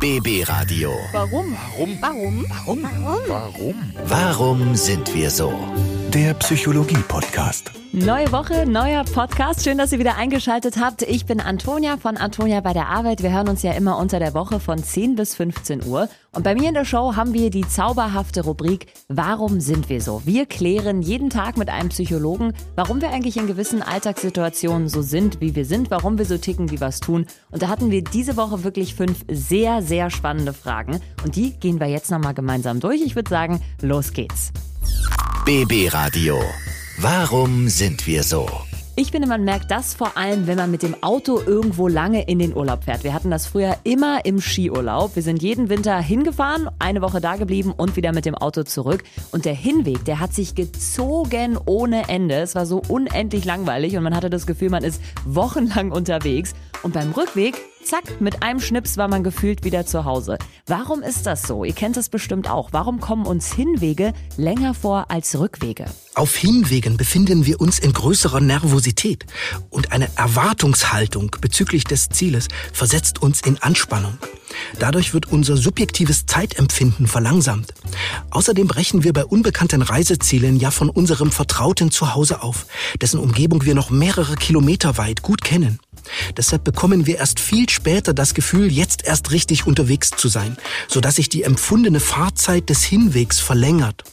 BB Radio. Warum? Warum? Warum? Warum? Warum? Warum sind wir so? Der Psychologie-Podcast. Neue Woche, neuer Podcast. Schön, dass ihr wieder eingeschaltet habt. Ich bin Antonia von Antonia bei der Arbeit. Wir hören uns ja immer unter der Woche von 10 bis 15 Uhr. Und bei mir in der Show haben wir die zauberhafte Rubrik Warum sind wir so? Wir klären jeden Tag mit einem Psychologen, warum wir eigentlich in gewissen Alltagssituationen so sind, wie wir sind, warum wir so ticken, wie wir es tun. Und da hatten wir diese Woche wirklich fünf sehr, sehr spannende Fragen. Und die gehen wir jetzt nochmal gemeinsam durch. Ich würde sagen, los geht's. BB Radio. Warum sind wir so? Ich finde, man merkt das vor allem, wenn man mit dem Auto irgendwo lange in den Urlaub fährt. Wir hatten das früher immer im Skiurlaub. Wir sind jeden Winter hingefahren, eine Woche da geblieben und wieder mit dem Auto zurück. Und der Hinweg, der hat sich gezogen ohne Ende. Es war so unendlich langweilig und man hatte das Gefühl, man ist wochenlang unterwegs. Und beim Rückweg Zack, mit einem Schnips war man gefühlt wieder zu Hause. Warum ist das so? Ihr kennt es bestimmt auch. Warum kommen uns Hinwege länger vor als Rückwege? Auf Hinwegen befinden wir uns in größerer Nervosität und eine Erwartungshaltung bezüglich des Zieles versetzt uns in Anspannung. Dadurch wird unser subjektives Zeitempfinden verlangsamt. Außerdem brechen wir bei unbekannten Reisezielen ja von unserem vertrauten Zuhause auf, dessen Umgebung wir noch mehrere Kilometer weit gut kennen. Deshalb bekommen wir erst viel später das Gefühl, jetzt erst richtig unterwegs zu sein, sodass sich die empfundene Fahrzeit des Hinwegs verlängert.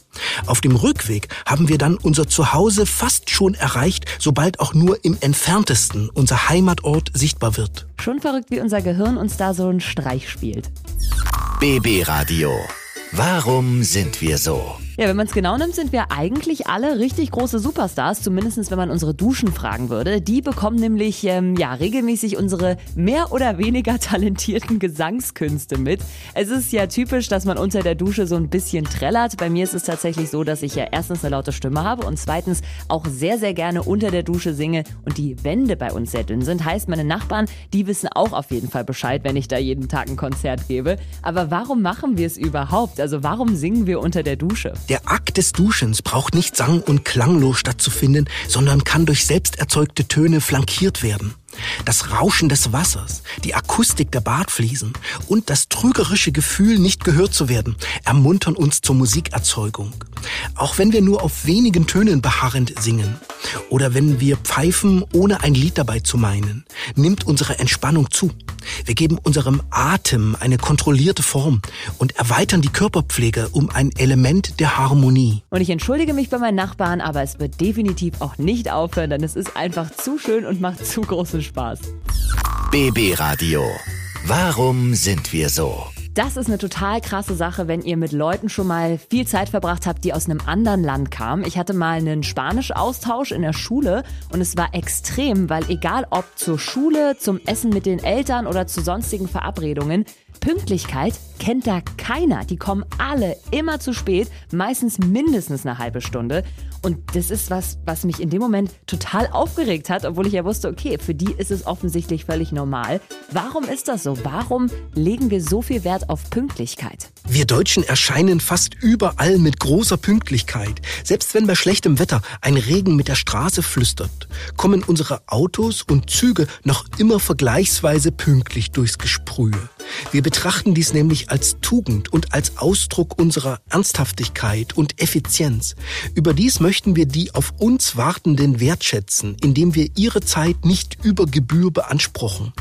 Auf dem Rückweg haben wir dann unser Zuhause fast schon erreicht, sobald auch nur im entferntesten unser Heimatort sichtbar wird. Schon verrückt, wie unser Gehirn uns da so einen Streich spielt. BB Radio. Warum sind wir so? Ja, wenn man es genau nimmt, sind wir eigentlich alle richtig große Superstars, zumindest wenn man unsere Duschen fragen würde. Die bekommen nämlich ähm, ja regelmäßig unsere mehr oder weniger talentierten Gesangskünste mit. Es ist ja typisch, dass man unter der Dusche so ein bisschen trällert. Bei mir ist es tatsächlich so, dass ich ja erstens eine laute Stimme habe und zweitens auch sehr, sehr gerne unter der Dusche singe und die Wände bei uns sehr dünn sind. Heißt, meine Nachbarn, die wissen auch auf jeden Fall Bescheid, wenn ich da jeden Tag ein Konzert gebe. Aber warum machen wir es überhaupt? Also warum singen wir unter der Dusche? Der Akt des Duschens braucht nicht sang- und klanglos stattzufinden, sondern kann durch selbst erzeugte Töne flankiert werden. Das Rauschen des Wassers, die Akustik der Badfliesen und das trügerische Gefühl, nicht gehört zu werden, ermuntern uns zur Musikerzeugung. Auch wenn wir nur auf wenigen Tönen beharrend singen oder wenn wir pfeifen, ohne ein Lied dabei zu meinen, nimmt unsere Entspannung zu. Wir geben unserem Atem eine kontrollierte Form und erweitern die Körperpflege um ein Element der Harmonie. Und ich entschuldige mich bei meinen Nachbarn, aber es wird definitiv auch nicht aufhören, denn es ist einfach zu schön und macht zu großen Spaß. BB Radio. Warum sind wir so? Das ist eine total krasse Sache, wenn ihr mit Leuten schon mal viel Zeit verbracht habt, die aus einem anderen Land kamen. Ich hatte mal einen Spanisch-Austausch in der Schule und es war extrem, weil egal ob zur Schule, zum Essen mit den Eltern oder zu sonstigen Verabredungen, Pünktlichkeit kennt da keiner. Die kommen alle immer zu spät, meistens mindestens eine halbe Stunde. Und das ist was, was mich in dem Moment total aufgeregt hat, obwohl ich ja wusste, okay, für die ist es offensichtlich völlig normal. Warum ist das so? Warum legen wir so viel Wert auf Pünktlichkeit? Wir Deutschen erscheinen fast überall mit großer Pünktlichkeit. Selbst wenn bei schlechtem Wetter ein Regen mit der Straße flüstert, kommen unsere Autos und Züge noch immer vergleichsweise pünktlich durchs Gesprühe. Wir betrachten dies nämlich als Tugend und als Ausdruck unserer Ernsthaftigkeit und Effizienz. Überdies möchten wir die auf uns Wartenden wertschätzen, indem wir ihre Zeit nicht über Gebühr beanspruchen.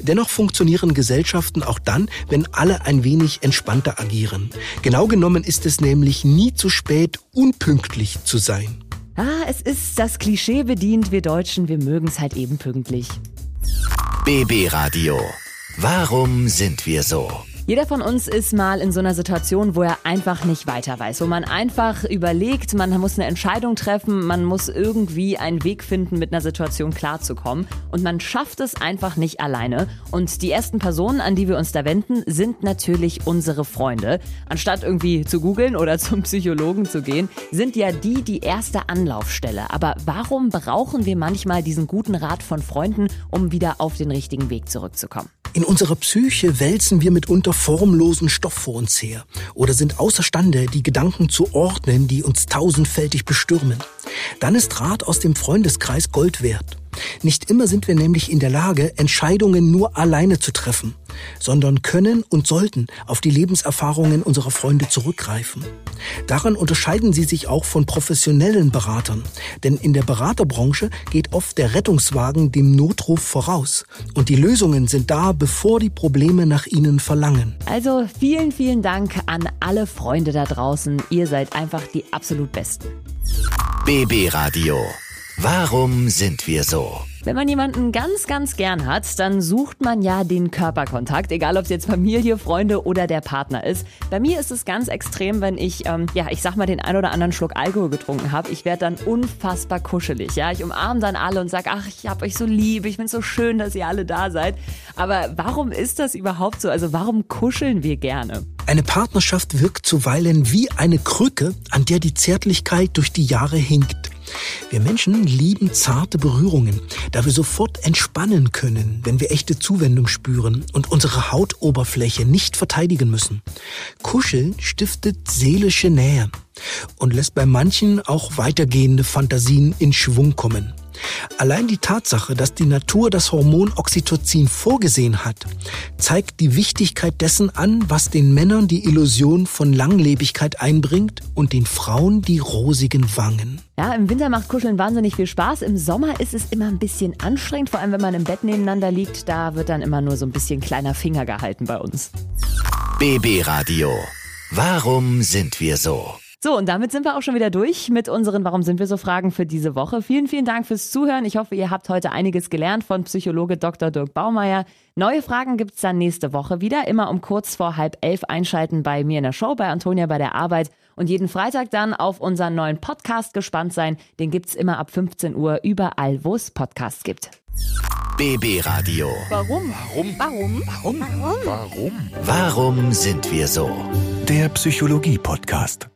Dennoch funktionieren Gesellschaften auch dann, wenn alle ein wenig entspannter agieren. Genau genommen ist es nämlich nie zu spät, unpünktlich zu sein. Ah, es ist das Klischee bedient, wir Deutschen, wir mögen es halt eben pünktlich. BB Radio. Warum sind wir so? Jeder von uns ist mal in so einer Situation, wo er einfach nicht weiter weiß, wo man einfach überlegt, man muss eine Entscheidung treffen, man muss irgendwie einen Weg finden, mit einer Situation klarzukommen und man schafft es einfach nicht alleine. Und die ersten Personen, an die wir uns da wenden, sind natürlich unsere Freunde. Anstatt irgendwie zu googeln oder zum Psychologen zu gehen, sind ja die die erste Anlaufstelle. Aber warum brauchen wir manchmal diesen guten Rat von Freunden, um wieder auf den richtigen Weg zurückzukommen? In unserer Psyche wälzen wir mitunter formlosen Stoff vor uns her oder sind außerstande, die Gedanken zu ordnen, die uns tausendfältig bestürmen. Dann ist Rat aus dem Freundeskreis Gold wert. Nicht immer sind wir nämlich in der Lage, Entscheidungen nur alleine zu treffen, sondern können und sollten auf die Lebenserfahrungen unserer Freunde zurückgreifen. Daran unterscheiden sie sich auch von professionellen Beratern, denn in der Beraterbranche geht oft der Rettungswagen dem Notruf voraus und die Lösungen sind da, bevor die Probleme nach ihnen verlangen. Also vielen, vielen Dank an alle Freunde da draußen. Ihr seid einfach die absolut Besten. BB Radio. Warum sind wir so? Wenn man jemanden ganz, ganz gern hat, dann sucht man ja den Körperkontakt, egal ob es jetzt Familie, Freunde oder der Partner ist. Bei mir ist es ganz extrem, wenn ich, ähm, ja, ich sag mal, den ein oder anderen Schluck Alkohol getrunken habe. Ich werde dann unfassbar kuschelig. Ja, ich umarme dann alle und sage, ach, ich hab euch so lieb, ich find's so schön, dass ihr alle da seid. Aber warum ist das überhaupt so? Also warum kuscheln wir gerne? Eine Partnerschaft wirkt zuweilen wie eine Krücke, an der die Zärtlichkeit durch die Jahre hinkt. Wir Menschen lieben zarte Berührungen, da wir sofort entspannen können, wenn wir echte Zuwendung spüren und unsere Hautoberfläche nicht verteidigen müssen. Kuscheln stiftet seelische Nähe und lässt bei manchen auch weitergehende Fantasien in Schwung kommen. Allein die Tatsache, dass die Natur das Hormon Oxytocin vorgesehen hat, zeigt die Wichtigkeit dessen an, was den Männern die Illusion von Langlebigkeit einbringt und den Frauen die rosigen Wangen. Ja, im Winter macht Kuscheln wahnsinnig viel Spaß. Im Sommer ist es immer ein bisschen anstrengend, vor allem wenn man im Bett nebeneinander liegt. Da wird dann immer nur so ein bisschen kleiner Finger gehalten bei uns. BB Radio. Warum sind wir so? So, und damit sind wir auch schon wieder durch mit unseren Warum sind wir so Fragen für diese Woche. Vielen, vielen Dank fürs Zuhören. Ich hoffe, ihr habt heute einiges gelernt von Psychologe Dr. Dirk Baumeier. Neue Fragen gibt's dann nächste Woche wieder. Immer um kurz vor halb elf einschalten bei mir in der Show, bei Antonia bei der Arbeit. Und jeden Freitag dann auf unseren neuen Podcast gespannt sein. Den gibt's immer ab 15 Uhr überall, wo es Podcasts gibt. BB Radio. Warum? Warum? Warum? Warum? Warum? Warum sind wir so? Der Psychologie-Podcast.